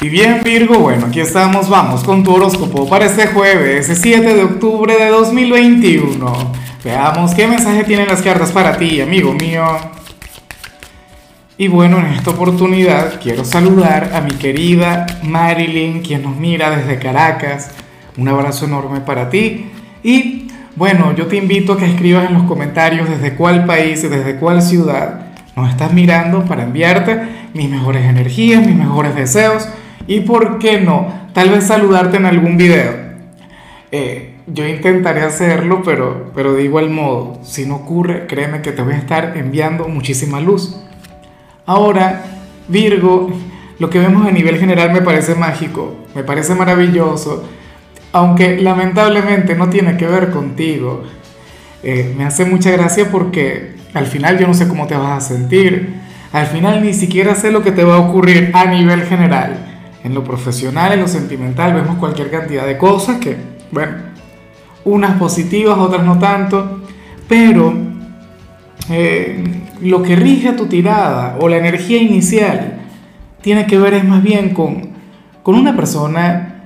Y bien Virgo, bueno, aquí estamos, vamos con tu horóscopo para este jueves, 7 de octubre de 2021. Veamos qué mensaje tienen las cartas para ti, amigo mío. Y bueno, en esta oportunidad quiero saludar a mi querida Marilyn, quien nos mira desde Caracas. Un abrazo enorme para ti. Y bueno, yo te invito a que escribas en los comentarios desde cuál país, desde cuál ciudad nos estás mirando para enviarte mis mejores energías, mis mejores deseos y por qué no, tal vez saludarte en algún video. Eh, yo intentaré hacerlo, pero, pero de igual modo, si no ocurre, créeme que te voy a estar enviando muchísima luz. Ahora, Virgo, lo que vemos a nivel general me parece mágico, me parece maravilloso, aunque lamentablemente no tiene que ver contigo. Eh, me hace mucha gracia porque al final yo no sé cómo te vas a sentir, al final ni siquiera sé lo que te va a ocurrir a nivel general en lo profesional, en lo sentimental, vemos cualquier cantidad de cosas que, bueno, unas positivas, otras no tanto, pero eh, lo que rige tu tirada o la energía inicial tiene que ver es más bien con, con una persona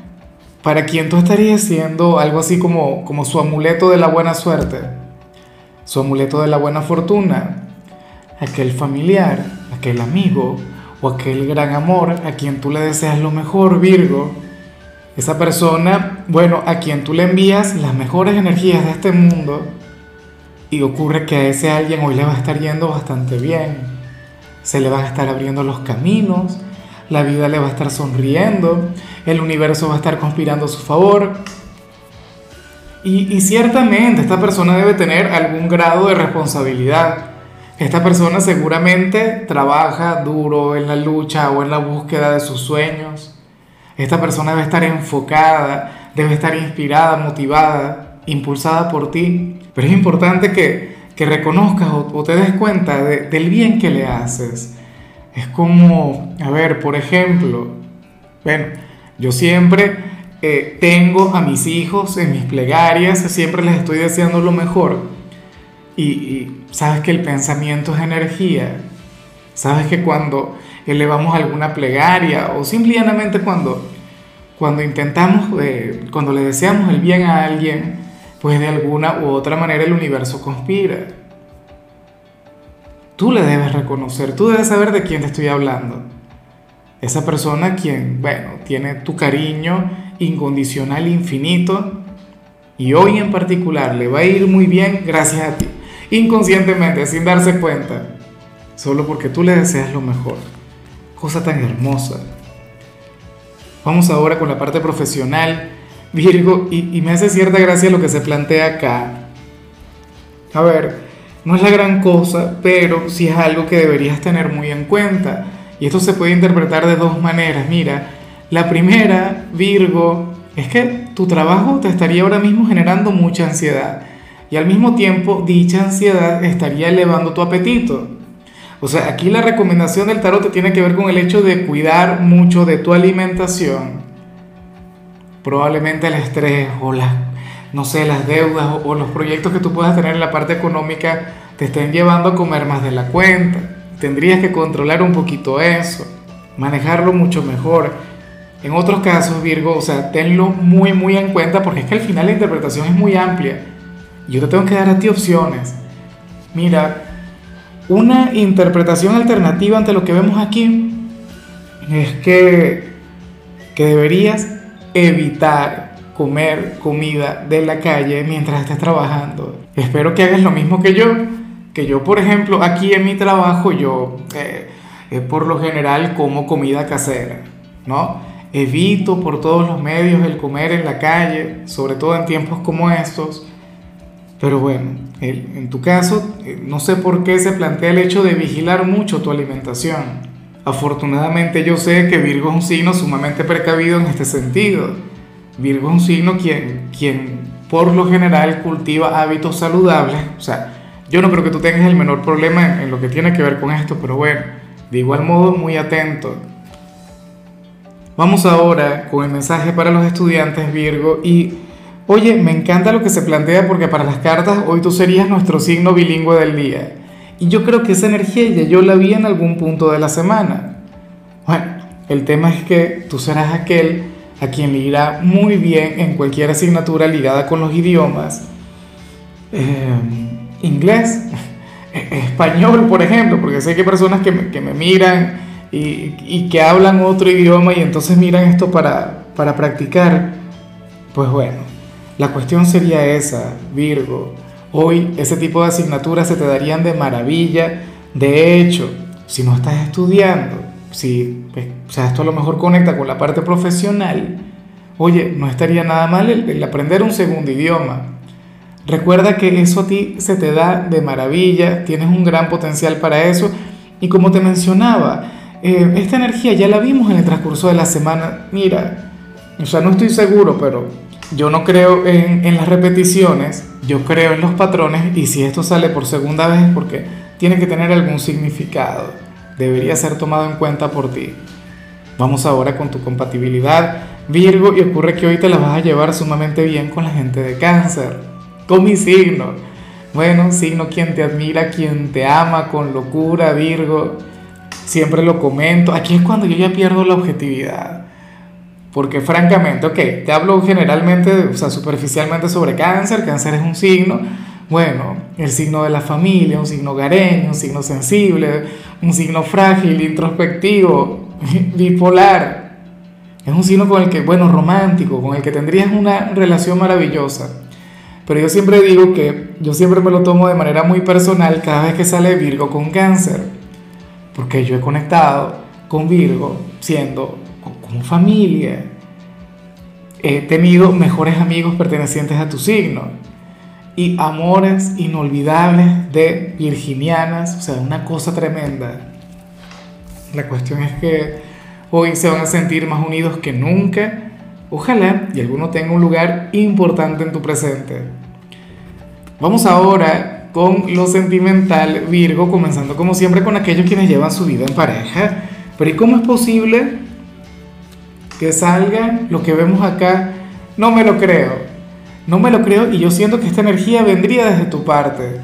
para quien tú estarías siendo algo así como, como su amuleto de la buena suerte, su amuleto de la buena fortuna, aquel familiar, aquel amigo, o aquel gran amor a quien tú le deseas lo mejor, Virgo. Esa persona, bueno, a quien tú le envías las mejores energías de este mundo y ocurre que a ese alguien hoy le va a estar yendo bastante bien. Se le van a estar abriendo los caminos, la vida le va a estar sonriendo, el universo va a estar conspirando a su favor. Y, y ciertamente esta persona debe tener algún grado de responsabilidad esta persona seguramente trabaja duro en la lucha o en la búsqueda de sus sueños. Esta persona debe estar enfocada, debe estar inspirada, motivada, impulsada por ti. Pero es importante que, que reconozcas o, te des cuenta del bien que le haces. Es como, a ver, por ejemplo, bueno, yo siempre eh, tengo a mis hijos en mis plegarias, siempre les estoy deseando lo mejor y, sabes que el pensamiento es energía. Sabes que cuando elevamos alguna plegaria o simplemente cuando, cuando intentamos, eh, cuando le deseamos el bien a alguien, pues de alguna u otra manera el universo conspira. Tú le debes reconocer, tú debes saber de quién te estoy hablando. Esa persona quien, bueno, tiene tu cariño incondicional infinito y hoy en particular le va a ir muy bien gracias a ti inconscientemente, sin darse cuenta, solo porque tú le deseas lo mejor. Cosa tan hermosa. Vamos ahora con la parte profesional, Virgo, y, me hace cierta gracia lo que se plantea acá. A ver, no es la gran cosa, pero sí es algo que deberías tener muy en cuenta. Y esto se puede interpretar de dos maneras. Mira, la primera, Virgo, es que tu trabajo te estaría ahora mismo generando mucha ansiedad y al mismo tiempo dicha ansiedad estaría elevando tu apetito. O sea, aquí la recomendación del tarot tiene que ver con el hecho de cuidar mucho de tu alimentación. Probablemente el estrés o las, no sé, las deudas o, los proyectos que tú puedas tener en la parte económica te estén llevando a comer más de la cuenta. Tendrías que controlar un poquito eso, manejarlo mucho mejor. En otros casos, Virgo, o sea, tenlo muy, muy en cuenta porque es que al final la interpretación es muy amplia yo te tengo que dar a ti opciones. Mira, una interpretación alternativa ante lo que vemos aquí es que, que deberías evitar comer comida de la calle mientras estés trabajando. Espero que hagas lo mismo que yo. Que yo, por ejemplo, aquí en mi trabajo, yo eh, eh, por lo general como comida casera, ¿no? Evito por todos los medios el comer en la calle, sobre todo en tiempos como estos pero bueno, en tu caso, eh, no sé por qué se plantea el hecho de vigilar mucho tu alimentación. Afortunadamente yo sé que Virgo es un signo sumamente precavido en este sentido. Virgo es un signo quien, quien por lo general cultiva hábitos saludables. O sea, yo no creo que tú tengas el menor problema en, en lo que tiene que ver con esto, pero bueno, de igual modo muy atento. Vamos ahora con el mensaje para los estudiantes Virgo y Oye, me encanta lo que se plantea porque para las cartas hoy tú serías nuestro signo bilingüe del día. Y yo creo que esa energía ya yo la vi en algún punto de la semana. Bueno, El tema es que tú serás aquel a quien le irá muy bien en cualquier asignatura ligada con los idiomas. Eh, inglés, español, por ejemplo, porque sé que hay personas que me, que me miran y, y, que hablan otro idioma y entonces miran esto para, para practicar. Pues bueno, la cuestión sería esa, Virgo. Hoy ese tipo de asignaturas se te darían de maravilla. De hecho, si no estás estudiando, si pues, o sea, esto a lo mejor conecta con la parte profesional, oye, no estaría nada mal el, aprender un segundo idioma. Recuerda que eso a ti se te da de maravilla, tienes un gran potencial para eso. Y como te mencionaba, eh, esta energía ya la vimos en el transcurso de la semana. Mira, o sea, no estoy seguro, pero yo no creo en, las repeticiones, yo creo en los patrones y si esto sale por segunda vez es porque tiene que tener algún significado, debería ser tomado en cuenta por ti. Vamos ahora con tu compatibilidad, Virgo, y ocurre que hoy te la vas a llevar sumamente bien con la gente de cáncer, con mi signo. Bueno, signo quien te admira, quien te ama con locura, Virgo. Siempre lo comento. Aquí es cuando yo ya pierdo la objetividad. Porque francamente, ok, te hablo generalmente, o sea, superficialmente sobre cáncer, cáncer es un signo, bueno, el signo de la familia, un signo gareño, un signo sensible, un signo frágil, introspectivo, bipolar. Es un signo con el que, bueno, romántico, con el que tendrías una relación maravillosa. Pero yo siempre digo que yo siempre me lo tomo de manera muy personal cada vez que sale Virgo con cáncer. Porque yo he conectado con Virgo siendo como familia. He tenido mejores amigos pertenecientes a tu signo y amores inolvidables de virginianas, o sea, una cosa tremenda. La cuestión es que hoy se van a sentir más unidos que nunca. Ojalá y alguno tenga un lugar importante en tu presente. Vamos ahora con lo sentimental, Virgo, comenzando como siempre con aquellos quienes llevan su vida en pareja. Pero ¿y cómo es posible que salga lo que vemos acá, no me lo creo. No me lo creo y yo siento que esta energía vendría desde tu parte.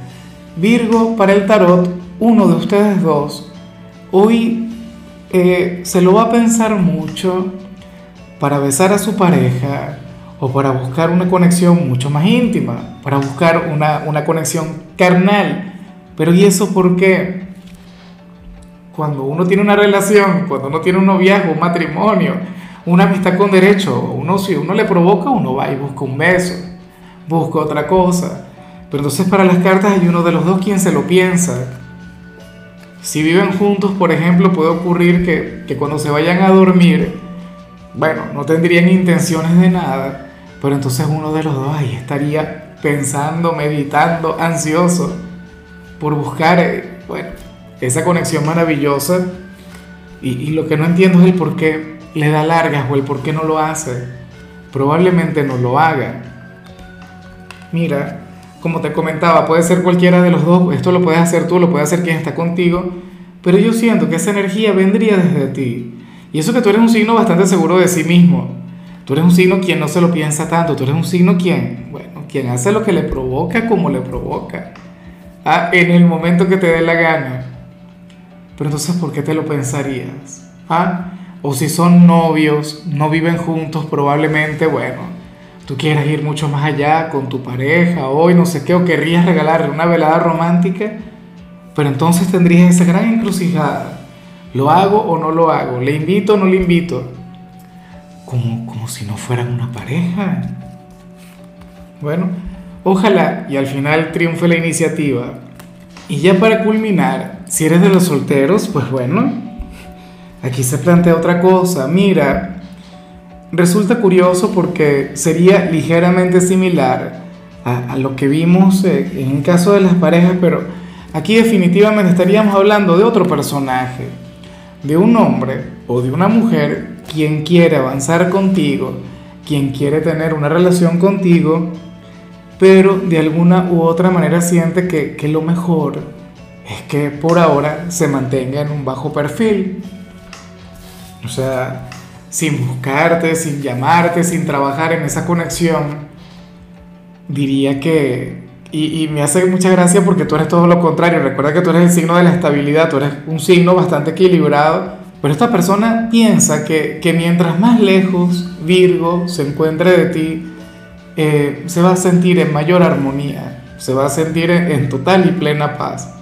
Virgo, para el tarot, uno de ustedes dos, hoy eh, se lo va a pensar mucho para besar a su pareja o para buscar una conexión mucho más íntima, para buscar una, una conexión carnal. Pero ¿y eso por qué? Cuando uno tiene una relación, cuando uno tiene un noviazgo, un matrimonio, una amistad con derecho. Uno, si uno le provoca, uno va y busca un beso, busca otra cosa. Pero entonces para las cartas hay uno de los dos quien se lo piensa. Si viven juntos, por ejemplo, puede ocurrir que, que cuando se vayan a dormir, bueno, no tendrían intenciones de nada, pero entonces uno de los dos ahí estaría pensando, meditando, ansioso por buscar, eh, bueno, esa conexión maravillosa. Y, y lo que no entiendo es el por qué le da largas o el por qué no lo hace, probablemente no lo haga. Mira, como te comentaba, puede ser cualquiera de los dos, esto lo puedes hacer tú, lo puede hacer quien está contigo, pero yo siento que esa energía vendría desde ti. Y eso que tú eres un signo bastante seguro de sí mismo. Tú eres un signo quien no se lo piensa tanto, tú eres un signo quien, bueno, quien hace lo que le provoca como le provoca. Ah, en el momento que te dé la gana. Pero entonces, ¿por qué te lo pensarías? Ah, o si son novios, no viven juntos, probablemente, bueno, tú quieras ir mucho más allá con tu pareja hoy, no sé qué, o querrías regalarle una velada romántica, pero entonces tendrías esa gran encrucijada. ¿Lo hago o no lo hago? ¿Le invito o no le invito? Como, como si no fueran una pareja. Bueno, ojalá y al final triunfe la iniciativa. Y ya para culminar, si eres de los solteros, pues bueno, Aquí se plantea otra cosa. Mira, resulta curioso porque sería ligeramente similar a, lo que vimos eh, en el caso de las parejas, pero aquí definitivamente estaríamos hablando de otro personaje, de un hombre o de una mujer quien quiere avanzar contigo, quien quiere tener una relación contigo, pero de alguna u otra manera siente que, que lo mejor es que por ahora se mantenga en un bajo perfil o sea, sin buscarte, sin llamarte, sin trabajar en esa conexión, diría que, y, me hace mucha gracia porque tú eres todo lo contrario, recuerda que tú eres el signo de la estabilidad, tú eres un signo bastante equilibrado, Pero esta persona piensa que, que mientras más lejos Virgo se encuentre de ti, eh, se va a sentir en mayor armonía, se va a sentir en, total y plena paz.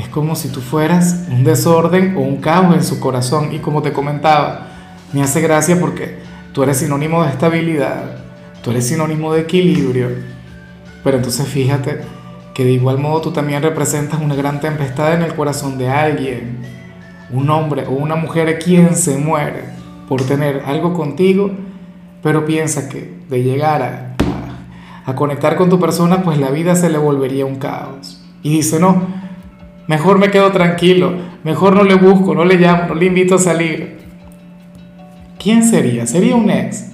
Es como si tú fueras un desorden o un caos en su corazón. Y como te comentaba, me hace gracia porque tú eres sinónimo de estabilidad, tú eres sinónimo de equilibrio. Pero entonces fíjate que de igual modo tú también representas una gran tempestad en el corazón de alguien. Un hombre o una mujer quien se muere por tener algo contigo pero piensa que de llegar a, conectar con tu persona, pues la vida se le volvería un caos. Y dice, no, mejor me quedo tranquilo, mejor no le busco, no le llamo, no le invito a salir. ¿Quién sería? Sería un ex.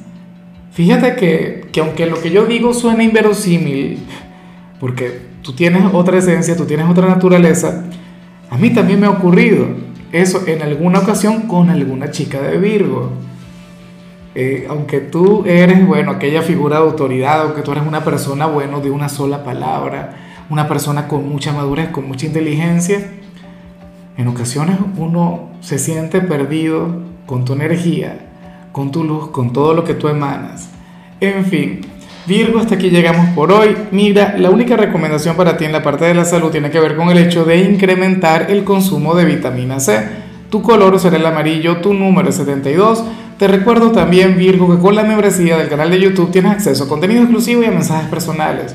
Fíjate que, que aunque lo que yo digo suena inverosímil, porque tú tienes otra esencia, tú tienes otra naturaleza, a mí también me ha ocurrido eso en alguna ocasión con alguna chica de Virgo. Eh, aunque tú eres, bueno, aquella figura de autoridad, aunque tú eres una persona, bueno, de una sola palabra, una persona con mucha madurez, con mucha inteligencia, en ocasiones uno se siente perdido con tu energía, con tu luz, con todo lo que tú emanas. En fin, Virgo, hasta aquí llegamos por hoy. Mira, la única recomendación para ti en la parte de la salud tiene que ver con el hecho de incrementar el consumo de vitamina C. Tu color será el amarillo, tu número es 72. Te recuerdo también, Virgo, que con la membresía del canal de YouTube tienes acceso a contenido exclusivo y a mensajes personales.